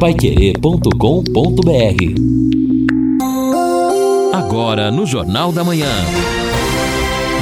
paiquerê.com.br Agora no Jornal da Manhã.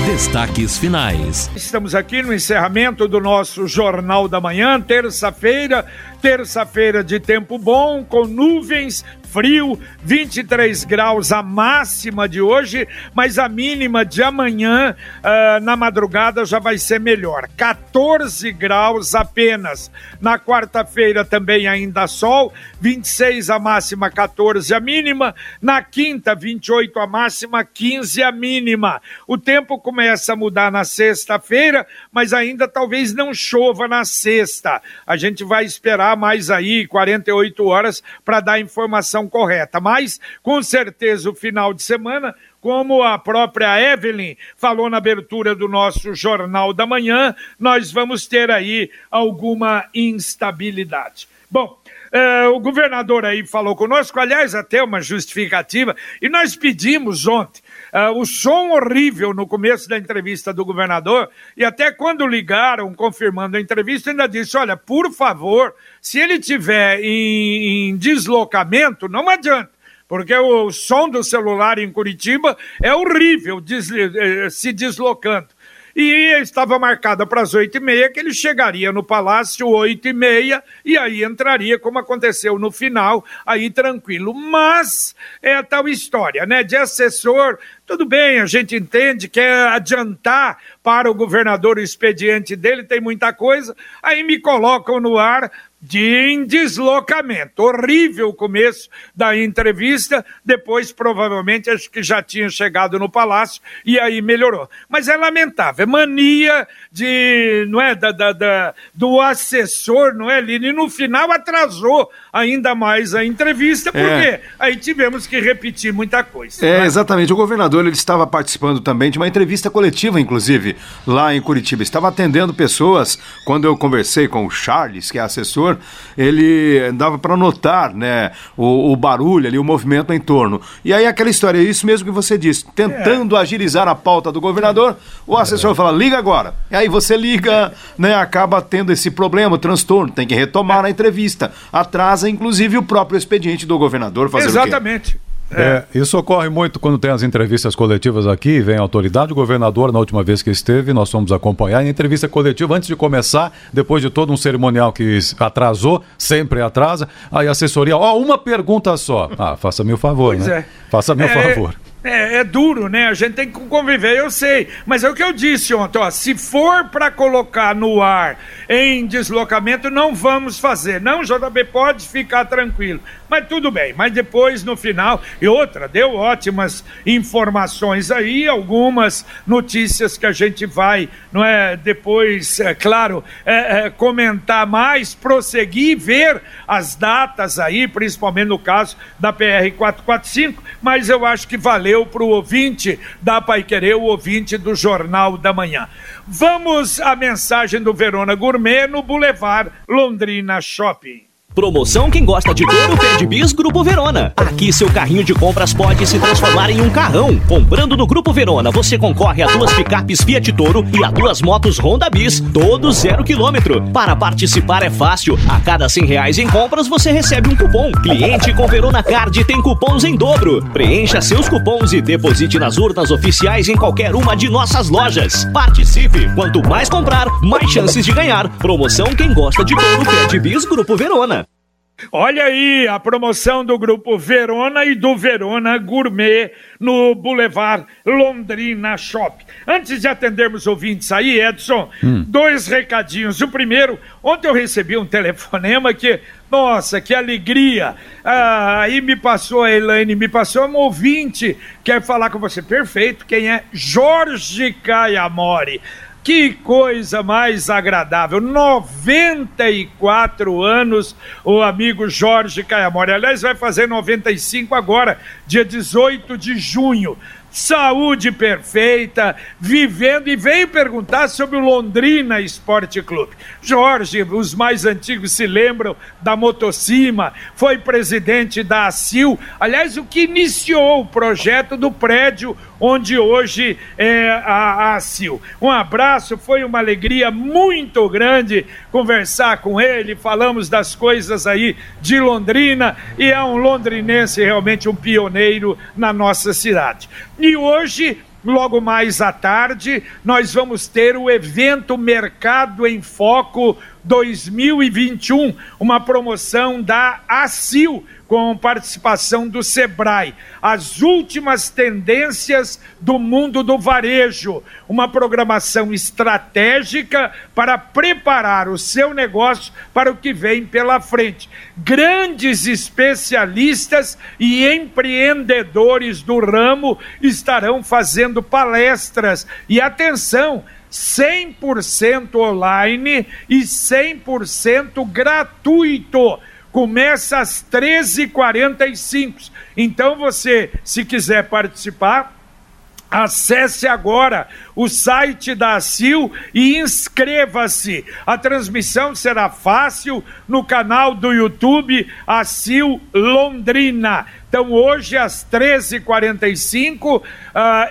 Destaques finais. Estamos aqui no encerramento do nosso Jornal da Manhã, terça-feira, terça-feira de tempo bom, com nuvens, frio, 23 graus a máxima de hoje, mas a mínima de amanhã uh, na madrugada já vai ser melhor, 14 graus apenas. Na quarta-feira também ainda sol, 26 a máxima, 14 a mínima. Na quinta, 28 a máxima, 15 a mínima. O tempo começa a mudar na sexta-feira, mas ainda talvez não chova na sexta. A gente vai esperar mais aí 48 horas para dar informação correta. Mas, com certeza, o final de semana como a própria Evelyn falou na abertura do nosso Jornal da Manhã, nós vamos ter aí alguma instabilidade. Bom, eh, o governador aí falou conosco, aliás, até uma justificativa, e nós pedimos ontem Uh, o som horrível no começo da entrevista do governador, e até quando ligaram confirmando a entrevista, ainda disse: olha, por favor, se ele tiver em, em deslocamento, não adianta porque o som do celular em Curitiba é horrível eh, se deslocando e estava marcada para as oito e meia que ele chegaria no Palácio oito e meia e aí entraria, como aconteceu no final, aí tranquilo. Mas é a tal história, né? De assessor, tudo bem, a gente entende, quer adiantar para o governador o expediente dele, tem muita coisa, aí me colocam no ar de deslocamento. Horrível o começo da entrevista, depois provavelmente acho que já tinha chegado no palácio e aí melhorou. Mas é lamentável, é mania de, não é, da, da, da do assessor, não é, Lini? E no final atrasou ainda mais a entrevista, porque é. aí tivemos que repetir muita coisa. É, né? exatamente. O governador ele estava participando também de uma entrevista coletiva, inclusive, lá em Curitiba. Estava atendendo pessoas. Quando eu conversei com o Charles, que é assessor, ele dava para notar né, o, o, barulho ali, o movimento em torno. E aí aquela história, é isso mesmo que você disse, tentando é. agilizar a pauta do governador, o assessor é. fala, liga agora. E aí você liga, né, acaba tendo esse problema, o transtorno, tem que retomar a entrevista. Atrasa, inclusive, o próprio expediente do governador fazer Exatamente. É. é. isso ocorre muito quando tem as entrevistas coletivas aqui, vem a autoridade, o governador, na última vez que esteve, nós fomos acompanhar, em entrevista coletiva, antes de começar, depois de todo um cerimonial que atrasou, sempre atrasa, aí a assessoria, ó, uma pergunta só. Ah, faça-me o favor, pois né? É. Faça-me o é, favor. É, é, duro, né? A gente tem que conviver, eu sei. Mas é o que eu disse ontem, ó. Se for para colocar no ar em deslocamento, não vamos fazer. Não, JB, pode ficar tranquilo. Mas tudo bem. Mas depois, no final, e outra, deu ótimas informações aí, algumas notícias que a gente vai, não é? Depois, é claro, é, é, comentar mais, prosseguir, ver as datas aí, principalmente no caso da PR 445. Mas eu acho que valeu valeu para o ouvinte da Pai Querer, o ouvinte do Jornal da Manhã. Vamos à mensagem do Verona Gourmet no Boulevard Londrina Shopping. Promoção quem gosta de touro pede bis Grupo Verona. Aqui seu carrinho de compras pode se transformar em um carrão. Comprando no Grupo Verona, você concorre a duas picapes Fiat Toro e a duas motos Honda Bis, todos zero quilômetro. Para participar é fácil. A cada cem reais em compras você recebe um cupom. Cliente com Verona Card tem cupons em dobro. Preencha seus cupons e deposite nas urnas oficiais em qualquer uma de nossas lojas. Participe. Quanto mais comprar, mais chances de ganhar. Promoção quem gosta de touro pede bis Grupo Verona. Olha aí a promoção do grupo Verona e do Verona Gourmet no Boulevard Londrina Shop. Antes de atendermos ouvintes aí, Edson, hum. dois recadinhos. O primeiro, ontem eu recebi um telefonema que, nossa, que alegria. Ah, aí me passou a Elaine, me passou um ouvinte, quer falar com você. Perfeito, quem é? Jorge Caiamori. Que coisa mais agradável. 94 anos, o amigo Jorge Caiamori. Aliás, vai fazer 95 agora, dia 18 de junho saúde perfeita, vivendo e veio perguntar sobre o Londrina Esporte Clube. Jorge, os mais antigos se lembram da Motocima, foi presidente da ACIL, aliás, o que iniciou o projeto do prédio onde hoje é a, a CIL. Um abraço, foi uma alegria muito grande conversar com ele, falamos das coisas aí de Londrina e é um londrinense realmente um pioneiro na nossa cidade. E hoje Logo mais à tarde, nós vamos ter o evento Mercado em Foco 2021, uma promoção da ACIL com participação do Sebrae. As últimas tendências do mundo do varejo, uma programação estratégica para preparar o seu negócio para o que vem pela frente. Grandes especialistas e empreendedores do ramo estarão fazendo palestras. E atenção, 100% online e 100% gratuito começa às 13h45. Então você, se quiser participar, Acesse agora o site da ACIL e inscreva-se. A transmissão será fácil no canal do YouTube ACIL Londrina. Então, hoje, às 13h45, uh,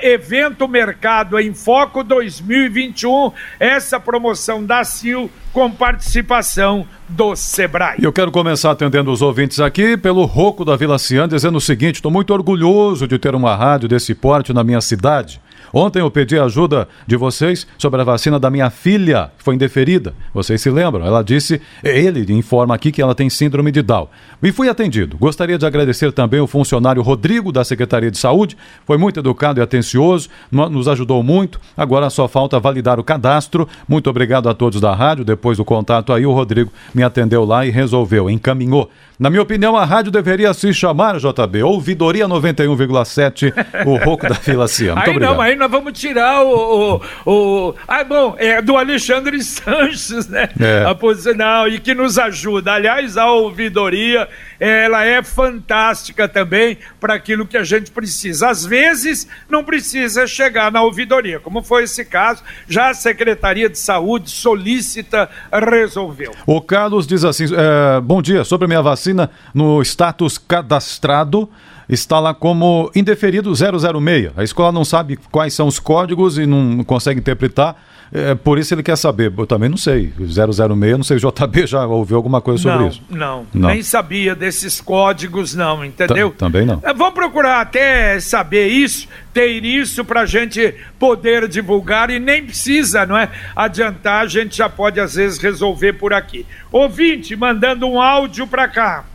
evento Mercado em Foco 2021, essa promoção da CIL com participação do Sebrae. Eu quero começar atendendo os ouvintes aqui pelo Roco da Vila Cian, dizendo o seguinte: estou muito orgulhoso de ter uma rádio desse porte na minha cidade. Ontem eu pedi ajuda de vocês sobre a vacina da minha filha, que foi indeferida. Vocês se lembram? Ela disse, ele informa aqui que ela tem síndrome de Down. E fui atendido. Gostaria de agradecer também o funcionário Rodrigo da Secretaria de Saúde. Foi muito educado e atencioso, nos ajudou muito. Agora só falta validar o cadastro. Muito obrigado a todos da rádio. Depois do contato aí, o Rodrigo me atendeu lá e resolveu, encaminhou. Na minha opinião, a rádio deveria se chamar, JB, Ouvidoria 91,7, o Roco da Vila Cia. Muito aí obrigado. não, aí nós vamos tirar o. o, o... Ah, bom, é do Alexandre Sanches, né? É. A posição, e que nos ajuda. Aliás, a ouvidoria, ela é fantástica também para aquilo que a gente precisa. Às vezes, não precisa chegar na ouvidoria, como foi esse caso, já a Secretaria de Saúde solicita, resolveu. O Carlos diz assim: é, bom dia, sobre a minha vacina no status cadastrado está lá como indeferido 006. A escola não sabe quais são os códigos e não consegue interpretar. É, por isso ele quer saber. Eu também não sei. 006, não sei, o JB já ouviu alguma coisa sobre não, isso. Não, não, nem sabia desses códigos, não, entendeu? T também não. É, vamos procurar até saber isso, ter isso para a gente poder divulgar e nem precisa, não é? Adiantar, a gente já pode às vezes resolver por aqui. Ouvinte, mandando um áudio para cá.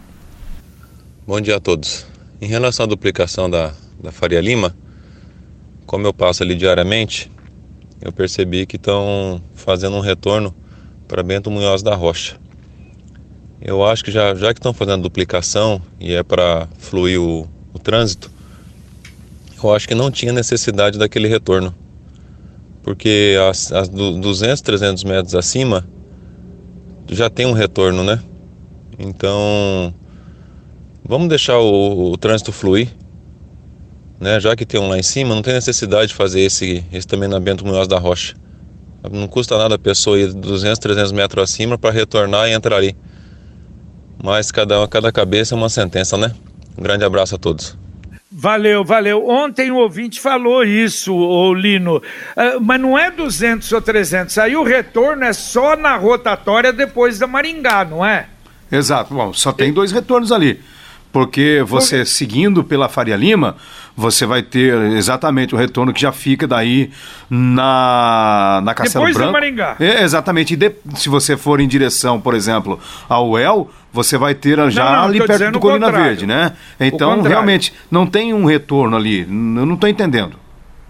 Bom dia a todos. Em relação à duplicação da, da Faria Lima, como eu passo ali diariamente, eu percebi que estão fazendo um retorno para Bento Munhoz da Rocha. Eu acho que já, já que estão fazendo duplicação e é para fluir o, o trânsito, eu acho que não tinha necessidade daquele retorno. Porque as, as 200, 300 metros acima já tem um retorno, né? Então Vamos deixar o, o trânsito fluir, né? Já que tem um lá em cima, não tem necessidade de fazer esse, esse também na Bento Munhoz da Rocha. Não custa nada a pessoa ir 200, 300 metros acima para retornar e entrar ali. Mas cada, cada cabeça é uma sentença, né? Um grande abraço a todos. Valeu, valeu. Ontem o ouvinte falou isso, ô Lino, uh, mas não é 200 ou 300. Aí o retorno é só na rotatória depois da Maringá, não é? Exato. Bom, só tem dois retornos ali. Porque você seguindo pela Faria Lima, você vai ter exatamente o retorno que já fica daí na, na Castelo Depois Branco. Depois Maringá. É, exatamente. E de, se você for em direção, por exemplo, ao El, você vai ter já não, não, ali perto do Colina contrário. Verde, né? Então, realmente, não tem um retorno ali. Eu não estou entendendo.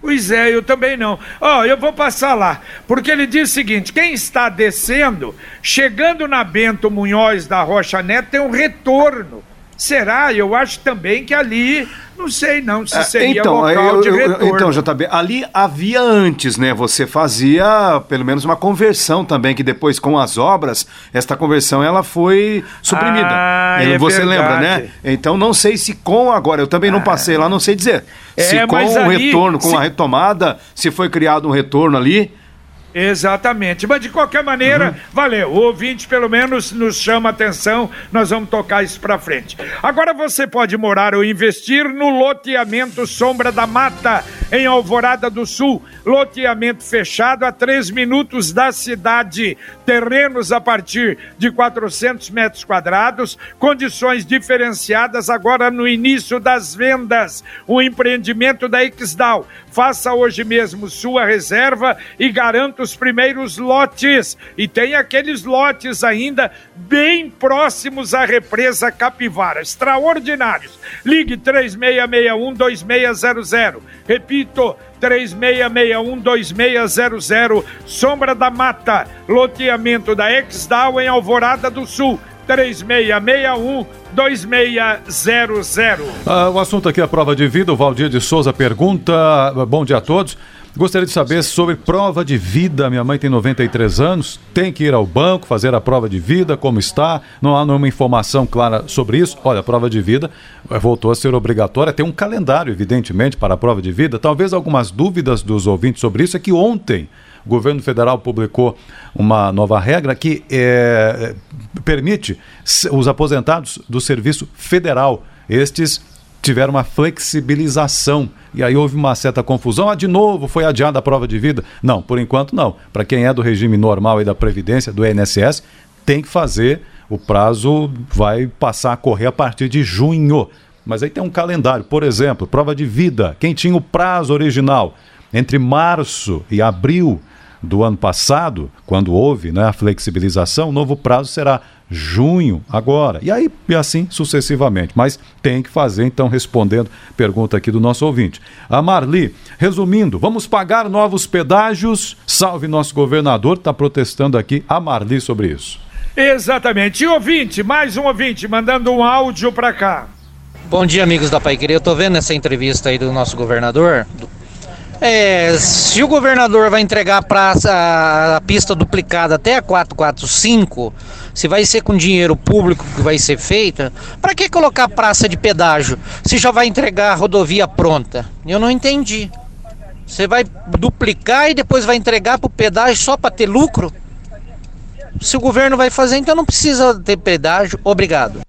Pois é, eu também não. Ó, oh, eu vou passar lá, porque ele diz o seguinte: quem está descendo, chegando na Bento Munhoz da Rocha Neto, tem um retorno. Será? Eu acho também que ali, não sei não se é, seria então, local eu, de retorno. então, JB, ali havia antes, né? Você fazia pelo menos uma conversão também, que depois com as obras, esta conversão ela foi suprimida. Ah, é você verdade. lembra, né? Então não sei se com agora, eu também não ah. passei lá, não sei dizer. É, se com o ali, retorno, com se... a retomada, se foi criado um retorno ali. Exatamente. Mas de qualquer maneira, uhum. valeu. O ouvinte pelo menos nos chama atenção. Nós vamos tocar isso para frente. Agora você pode morar ou investir no loteamento Sombra da Mata em Alvorada do Sul. Loteamento fechado a três minutos da cidade. Terrenos a partir de 400 metros quadrados, condições diferenciadas agora no início das vendas. O empreendimento da Exdal. Faça hoje mesmo sua reserva e garanta os primeiros lotes. E tem aqueles lotes ainda bem próximos à represa Capivara. Extraordinários. Ligue 3661 2600. Repito, 3661-2600, Sombra da Mata, loteamento da Exdal em Alvorada do Sul. 3661 2600. Ah, o assunto aqui é a prova de vida. O Valdir de Souza pergunta: Bom dia a todos. Gostaria de saber sobre prova de vida. Minha mãe tem 93 anos, tem que ir ao banco fazer a prova de vida, como está? Não há nenhuma informação clara sobre isso. Olha, a prova de vida eh, voltou a ser obrigatória. Tem um calendário, evidentemente, para a prova de vida. Talvez algumas dúvidas dos ouvintes sobre isso é que ontem o governo federal publicou uma nova regra que é, permite os aposentados do serviço federal, estes tiveram uma flexibilização. E aí houve uma certa confusão. Ah, de novo, foi adiada a prova de vida? Não, por enquanto não. Para quem é do regime normal e da Previdência, do INSS, tem que fazer. O prazo vai passar a correr a partir de junho. Mas aí tem um calendário. Por exemplo, prova de vida. Quem tinha o prazo original entre março e abril do ano passado, quando houve né, a flexibilização, o novo prazo será junho agora. E aí, e assim sucessivamente. Mas tem que fazer, então, respondendo pergunta aqui do nosso ouvinte. A Marli, resumindo, vamos pagar novos pedágios? Salve nosso governador, está protestando aqui a Marli sobre isso. Exatamente. E ouvinte, mais um ouvinte, mandando um áudio para cá. Bom dia, amigos da Pai Queria. Eu tô vendo essa entrevista aí do nosso governador, do é, se o governador vai entregar a, praça, a pista duplicada até a 445, se vai ser com dinheiro público que vai ser feita, para que colocar praça de pedágio se já vai entregar a rodovia pronta? Eu não entendi. Você vai duplicar e depois vai entregar para o pedágio só para ter lucro? Se o governo vai fazer, então não precisa ter pedágio. Obrigado.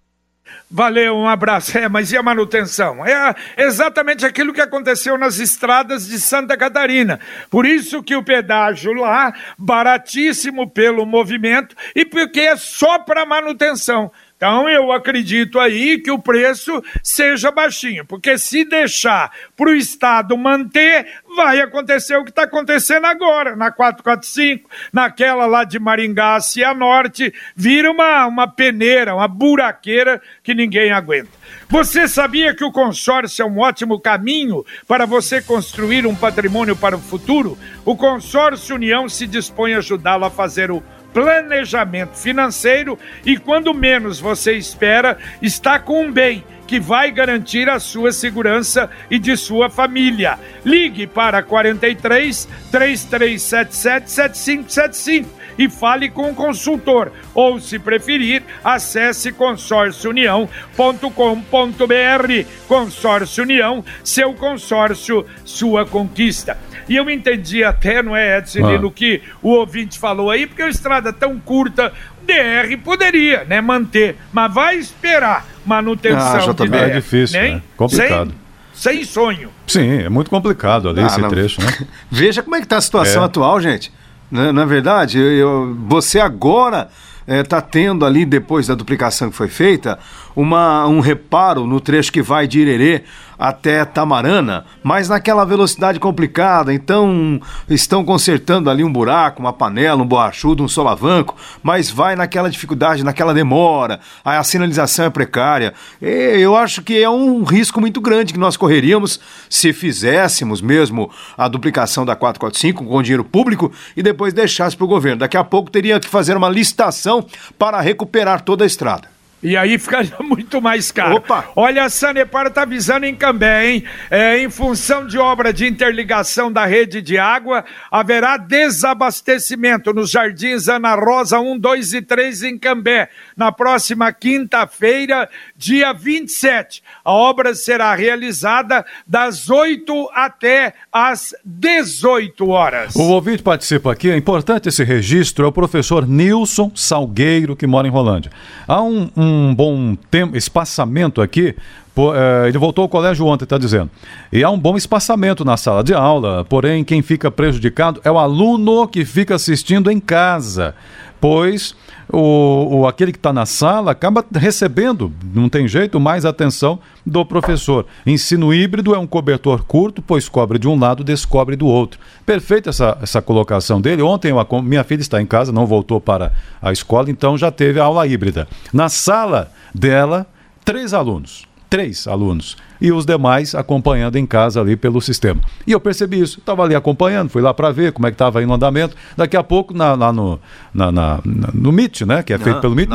Valeu, um abraço. É, mas e a manutenção? É exatamente aquilo que aconteceu nas estradas de Santa Catarina. Por isso que o pedágio lá, baratíssimo pelo movimento e porque é só para manutenção. Então eu acredito aí que o preço seja baixinho, porque se deixar para o Estado manter, vai acontecer o que está acontecendo agora, na 445, naquela lá de Maringá, Cianorte, vira uma, uma peneira, uma buraqueira que ninguém aguenta. Você sabia que o consórcio é um ótimo caminho para você construir um patrimônio para o futuro? O Consórcio União se dispõe a ajudá-lo a fazer o planejamento financeiro e quando menos você espera, está com um bem que vai garantir a sua segurança e de sua família. Ligue para 43 3377 7575 e fale com o consultor. Ou, se preferir, acesse consórciounião.com.br. Consórcio União, seu consórcio, sua conquista. E eu entendi até, não é, Edson, ah. no que o ouvinte falou aí, porque a estrada tão curta, DR poderia, né, manter, mas vai esperar manutenção ah, já de DR. É difícil, né? Complicado. Sem, sem, sonho. Sim, é muito complicado ali ah, esse não. trecho, né? Veja como é que está a situação é. atual, gente. Na, na verdade, eu, eu, você agora está é, tendo ali, depois da duplicação que foi feita, uma, um reparo no trecho que vai de Irerê até Tamarana, mas naquela velocidade complicada. Então estão consertando ali um buraco, uma panela, um borrachudo, um solavanco, mas vai naquela dificuldade, naquela demora. A sinalização é precária. E eu acho que é um risco muito grande que nós correríamos se fizéssemos mesmo a duplicação da 445 com dinheiro público e depois deixasse para o governo. Daqui a pouco teria que fazer uma licitação para recuperar toda a estrada. E aí ficaria muito mais caro. Opa. Olha, a Sanepar está avisando em Cambé, hein? É, em função de obra de interligação da rede de água, haverá desabastecimento nos Jardins Ana Rosa 1, 2 e 3 em Cambé, na próxima quinta-feira, dia 27. A obra será realizada das 8 até às 18 horas. O ouvinte participa aqui, é importante esse registro, é o professor Nilson Salgueiro, que mora em Rolândia. Há um, um um bom tempo, espaçamento aqui. Pô, é, ele voltou ao colégio ontem, está dizendo. E há um bom espaçamento na sala de aula, porém, quem fica prejudicado é o aluno que fica assistindo em casa, pois o, o aquele que está na sala acaba recebendo, não tem jeito, mais atenção do professor. Ensino híbrido é um cobertor curto, pois cobre de um lado, descobre do outro. Perfeita essa, essa colocação dele. Ontem eu, minha filha está em casa, não voltou para a escola, então já teve aula híbrida. Na sala dela, três alunos três alunos e os demais acompanhando em casa ali pelo sistema. E eu percebi isso, estava ali acompanhando, fui lá para ver como é que estava aí no andamento. Daqui a pouco, na, lá no, na, na, no Meet, né, que é feito pelo Meet,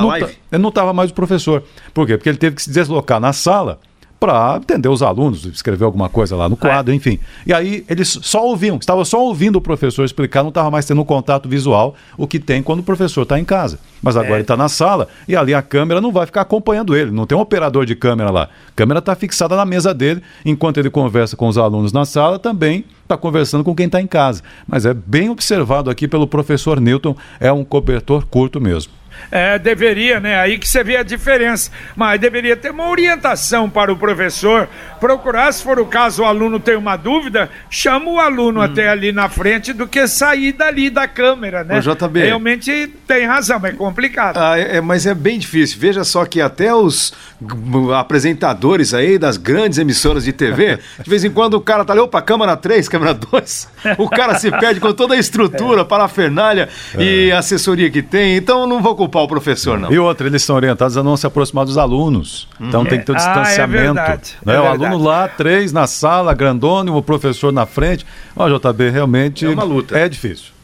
não estava mais o professor. Por quê? Porque ele teve que se deslocar na sala para atender os alunos, escrever alguma coisa lá no é. quadro, é. enfim. E aí eles só ouviam, estava só ouvindo o professor explicar, não estava mais tendo um contato visual, o que tem quando o professor está em casa. Mas agora é. ele está na sala e ali a câmera não vai ficar acompanhando ele, não tem um operador de câmera lá. A câmera está fixada na mesa dele, enquanto ele conversa com os alunos na sala, também está conversando com quem está em casa. Mas é bem observado aqui pelo professor Newton, é um cobertor curto mesmo. É, deveria, né? Aí que você vê a diferença. Mas deveria ter uma orientação para o professor procurar, se for o caso, o aluno tem uma dúvida, chama o aluno hum. até ali na frente do que sair dali da câmera, né? JB. Realmente tem razão, é complicado. Ah, é, é, mas é bem difícil. Veja só que até os apresentadores aí das grandes emissoras de TV, de vez em quando o cara tá ali, opa, câmera 3, câmera 2, o cara se perde com toda a estrutura, é. parafernália é. e assessoria que tem, então não vou culpar o professor, não. E outra, eles são orientados a não se aproximar dos alunos, então tem que ter um distanciamento. Ah, é né? o aluno lá, três na sala, grandone, o professor na frente. Ó, JB, realmente é, uma luta. é difícil.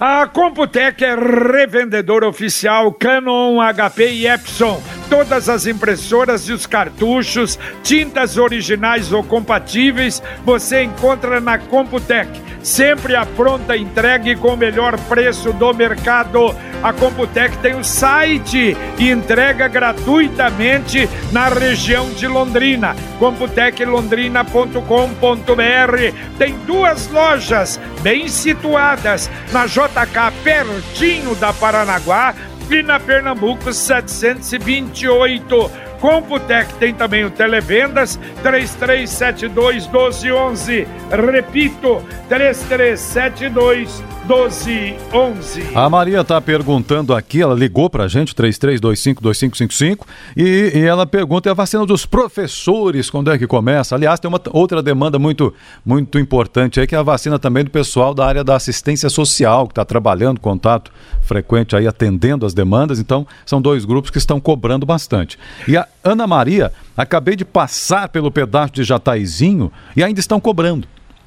A Computec é revendedor oficial Canon, HP e Epson. Todas as impressoras e os cartuchos, tintas originais ou compatíveis, você encontra na Computec. Sempre a pronta entrega com o melhor preço do mercado. A Computec tem o site e entrega gratuitamente na região de Londrina. computeclondrina.com.br. Tem duas lojas bem situadas na JK, pertinho da Paranaguá, e na Pernambuco 728. Computec tem também o Televendas 3372 1211. Repito, 3372 1211. A Maria está perguntando aqui, ela ligou para a gente, 33252555, e, e ela pergunta: é a vacina dos professores, quando é que começa? Aliás, tem uma outra demanda muito, muito importante aí, que é a vacina também do pessoal da área da assistência social, que está trabalhando, contato frequente aí, atendendo as demandas. Então, são dois grupos que estão cobrando bastante. E a Ana Maria, acabei de passar pelo pedaço de Jataizinho e ainda estão cobrando.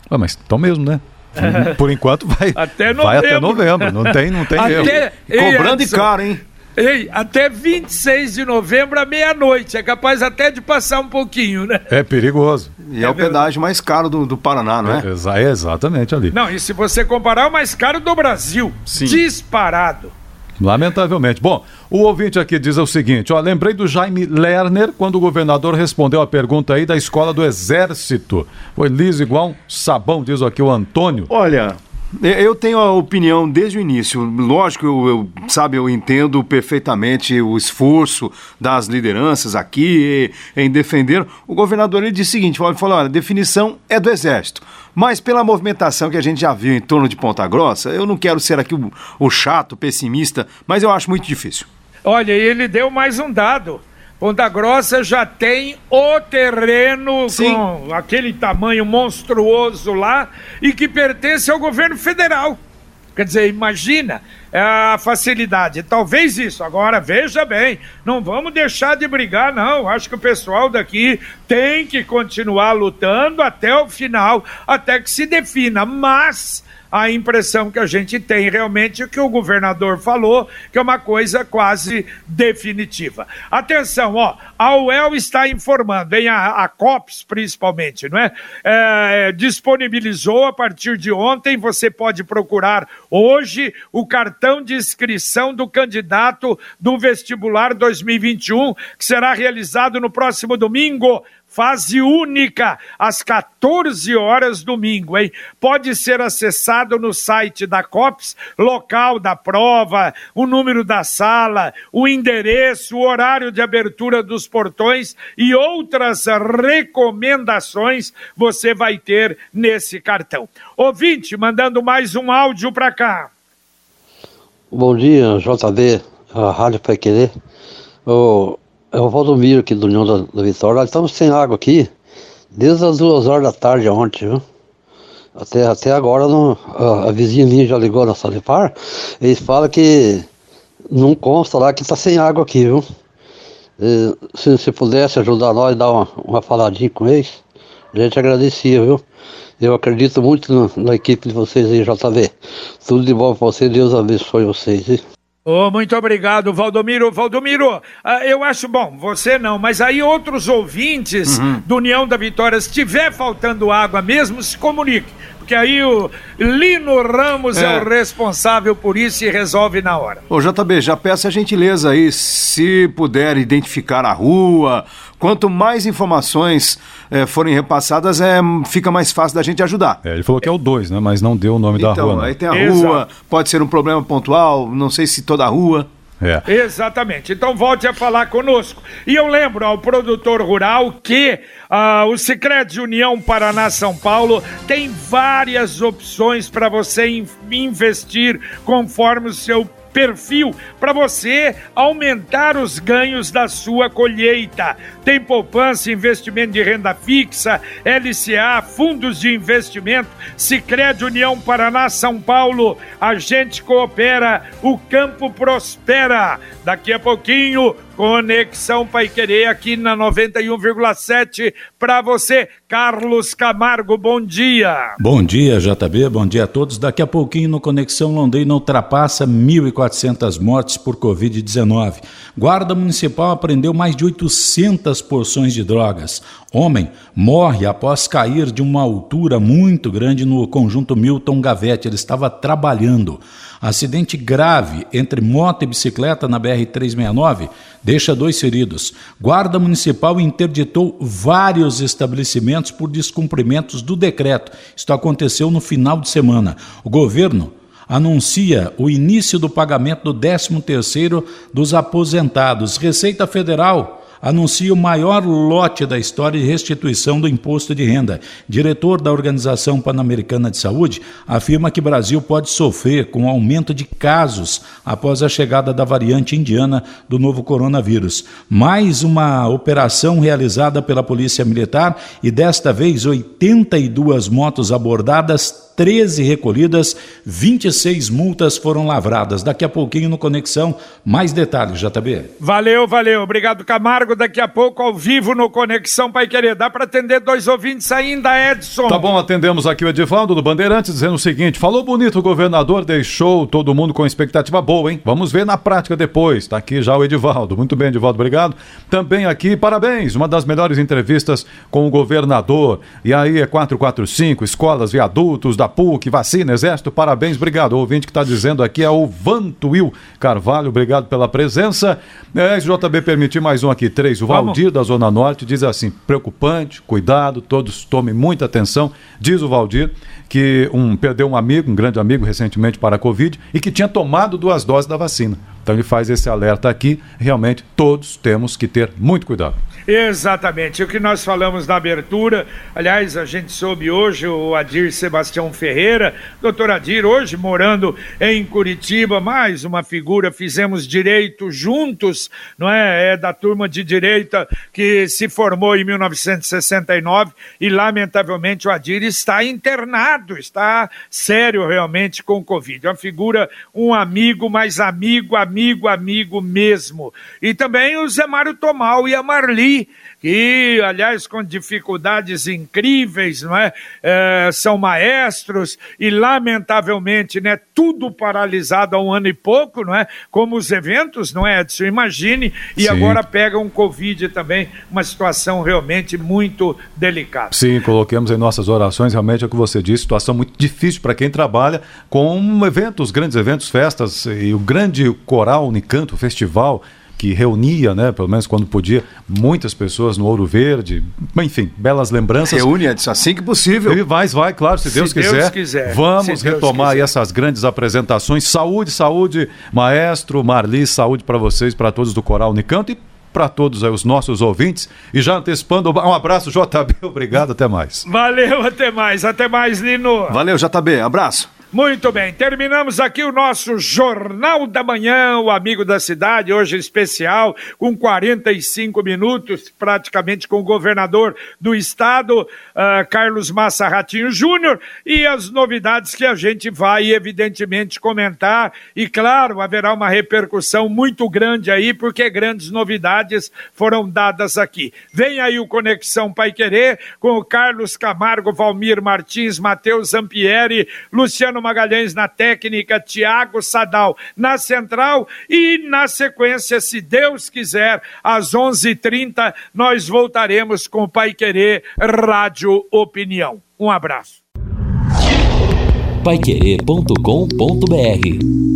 Ah, mas estão mesmo, né? Por enquanto vai até novembro. Vai até novembro. Não tem, não tem até, erro. Cobrando e caro, hein? Ei, até 26 de novembro à meia-noite. É capaz até de passar um pouquinho, né? É perigoso. E é, é o pedágio mais caro do, do Paraná, não é? É, é exatamente ali. Não, e se você comparar, é o mais caro do Brasil. Sim. Disparado. Lamentavelmente. Bom, o ouvinte aqui diz o seguinte: ó, lembrei do Jaime Lerner quando o governador respondeu a pergunta aí da escola do Exército. Foi liso igual um sabão, diz aqui o Antônio. Olha, eu tenho a opinião desde o início. Lógico, eu, eu, sabe, eu entendo perfeitamente o esforço das lideranças aqui em defender. O governador ele disse o seguinte: ele falou, olha, a definição é do Exército. Mas pela movimentação que a gente já viu em torno de Ponta Grossa, eu não quero ser aqui o, o chato, pessimista, mas eu acho muito difícil. Olha, ele deu mais um dado. Ponta Grossa já tem o terreno Sim. com aquele tamanho monstruoso lá e que pertence ao governo federal. Quer dizer, imagina é, a facilidade. Talvez isso. Agora, veja bem, não vamos deixar de brigar, não. Acho que o pessoal daqui tem que continuar lutando até o final, até que se defina. Mas a impressão que a gente tem realmente é que o governador falou, que é uma coisa quase definitiva. Atenção, ó, a UEL está informando, em a, a COPS principalmente, não é? é? Disponibilizou a partir de ontem, você pode procurar hoje o cartão de inscrição do candidato do vestibular 2021, que será realizado no próximo domingo fase única, às 14 horas domingo, hein? Pode ser acessado no site da COPS, local da prova, o número da sala, o endereço, o horário de abertura dos portões e outras recomendações você vai ter nesse cartão. Ouvinte, mandando mais um áudio para cá. Bom dia, JB, a Rádio Pai Querer. Oh, é o Valdomiro aqui do União da, da Vitória. Nós estamos sem água aqui desde as duas horas da tarde ontem, viu? Até, até agora não, a, a, vizinha minha já ligou na Salipar. Eles falam que não consta lá que está sem água aqui, viu? E, se, se pudesse ajudar nós, dar uma, uma faladinha com eles, a gente agradecia, viu? Eu acredito muito na, na equipe de vocês aí, JV. Tudo de bom para vocês, Deus abençoe vocês. Hein? Oh, muito obrigado, Valdomiro. Valdomiro, uh, eu acho bom, você não, mas aí outros ouvintes uhum. do União da Vitória, se tiver faltando água mesmo, se comunique. Porque aí o Lino Ramos é. é. o responsável por isso e resolve na hora. Ô JB, já peço a gentileza aí, se puder identificar a rua, quanto mais informações é, forem repassadas, é, fica mais fácil da gente ajudar. É, ele falou que é o 2, né? Mas não deu o nome então, da rua. Então, aí tem a Exato. rua, pode ser um problema pontual, não sei se toda a rua. É. Exatamente. Então volte a falar conosco. E eu lembro ao produtor rural que uh, o Sicredi União Paraná São Paulo tem várias opções para você investir conforme o seu perfil para você aumentar os ganhos da sua colheita. Tem poupança, investimento de renda fixa, LCA, fundos de investimento, Sicredi União Paraná São Paulo. A gente coopera, o campo prospera. Daqui a pouquinho Conexão Pai Querer aqui na 91,7 para você. Carlos Camargo, bom dia. Bom dia, JB, bom dia a todos. Daqui a pouquinho no Conexão Londrina ultrapassa 1.400 mortes por Covid-19. Guarda Municipal apreendeu mais de 800 porções de drogas. Homem morre após cair de uma altura muito grande no conjunto Milton Gavete. Ele estava trabalhando. Acidente grave entre moto e bicicleta na BR-369 deixa dois feridos. Guarda Municipal interditou vários estabelecimentos por descumprimentos do decreto. Isto aconteceu no final de semana. O governo anuncia o início do pagamento do 13º dos aposentados. Receita Federal anuncia o maior lote da história de restituição do imposto de renda. Diretor da Organização Pan-Americana de Saúde afirma que Brasil pode sofrer com o aumento de casos após a chegada da variante indiana do novo coronavírus. Mais uma operação realizada pela Polícia Militar e desta vez 82 motos abordadas 13 recolhidas, 26 multas foram lavradas. Daqui a pouquinho no Conexão, mais detalhes, JB. Valeu, valeu. Obrigado, Camargo. Daqui a pouco, ao vivo no Conexão Pai Querer. Dá para atender dois ouvintes ainda, Edson? Tá bom, atendemos aqui o Edivaldo do Bandeirantes, dizendo o seguinte: falou bonito, o governador deixou todo mundo com expectativa boa, hein? Vamos ver na prática depois. Tá aqui já o Edivaldo. Muito bem, Edivaldo, obrigado. Também aqui, parabéns, uma das melhores entrevistas com o governador. E aí é 445, escolas, viadutos, da da PUC, vacina, Exército, parabéns, obrigado. O ouvinte que está dizendo aqui é o Vantuil Carvalho, obrigado pela presença. É, JB permitir mais um aqui, três. O Valdir, da Zona Norte, diz assim: preocupante, cuidado, todos tomem muita atenção. Diz o Valdir que um, perdeu um amigo, um grande amigo, recentemente para a Covid e que tinha tomado duas doses da vacina. Então ele faz esse alerta aqui. Realmente, todos temos que ter muito cuidado. Exatamente. O que nós falamos na abertura, aliás, a gente soube hoje o Adir Sebastião Ferreira, doutor Adir, hoje morando em Curitiba, mais uma figura, fizemos direito juntos, não é? É da turma de direita que se formou em 1969 e, lamentavelmente, o Adir está internado, está sério realmente com Covid. Uma figura, um amigo, mas amigo, amigo, amigo mesmo. E também o Zé Mário Tomal e a Marli que, aliás, com dificuldades incríveis, não é? é? são maestros e, lamentavelmente, né, tudo paralisado há um ano e pouco, não é? Como os eventos, não é, Edson? Imagine, e Sim. agora pega um Covid também, uma situação realmente muito delicada. Sim, coloquemos em nossas orações, realmente é o que você disse, situação muito difícil para quem trabalha com eventos, grandes eventos, festas, e o grande coral Unicanto, festival, que reunia, né, pelo menos quando podia, muitas pessoas no Ouro Verde. Enfim, belas lembranças. Reúne, Edson, assim que possível. E vai, vai, claro, se, Se Deus, Deus quiser. quiser. Vamos Se Deus retomar aí quiser. essas grandes apresentações. Saúde, saúde, maestro, Marli, saúde para vocês, para todos do Coral Unicanto e para todos aí, os nossos ouvintes. E já antecipando, um abraço, JB, obrigado, até mais. Valeu, até mais, até mais, Lino. Valeu, JB. Abraço. Muito bem, terminamos aqui o nosso Jornal da Manhã, o Amigo da Cidade, hoje especial, com 45 minutos, praticamente com o governador do estado, ah, Carlos Massa Ratinho Júnior, e as novidades que a gente vai, evidentemente, comentar. E, claro, haverá uma repercussão muito grande aí, porque grandes novidades foram dadas aqui. Vem aí o Conexão Pai Querer, com o Carlos Camargo, Valmir Martins, Matheus Zampieri, Luciano Magalhães na técnica, Tiago Sadal na central e na sequência, se Deus quiser, às 11h30, nós voltaremos com o Pai Querer Rádio Opinião. Um abraço. Paiquerê.com.br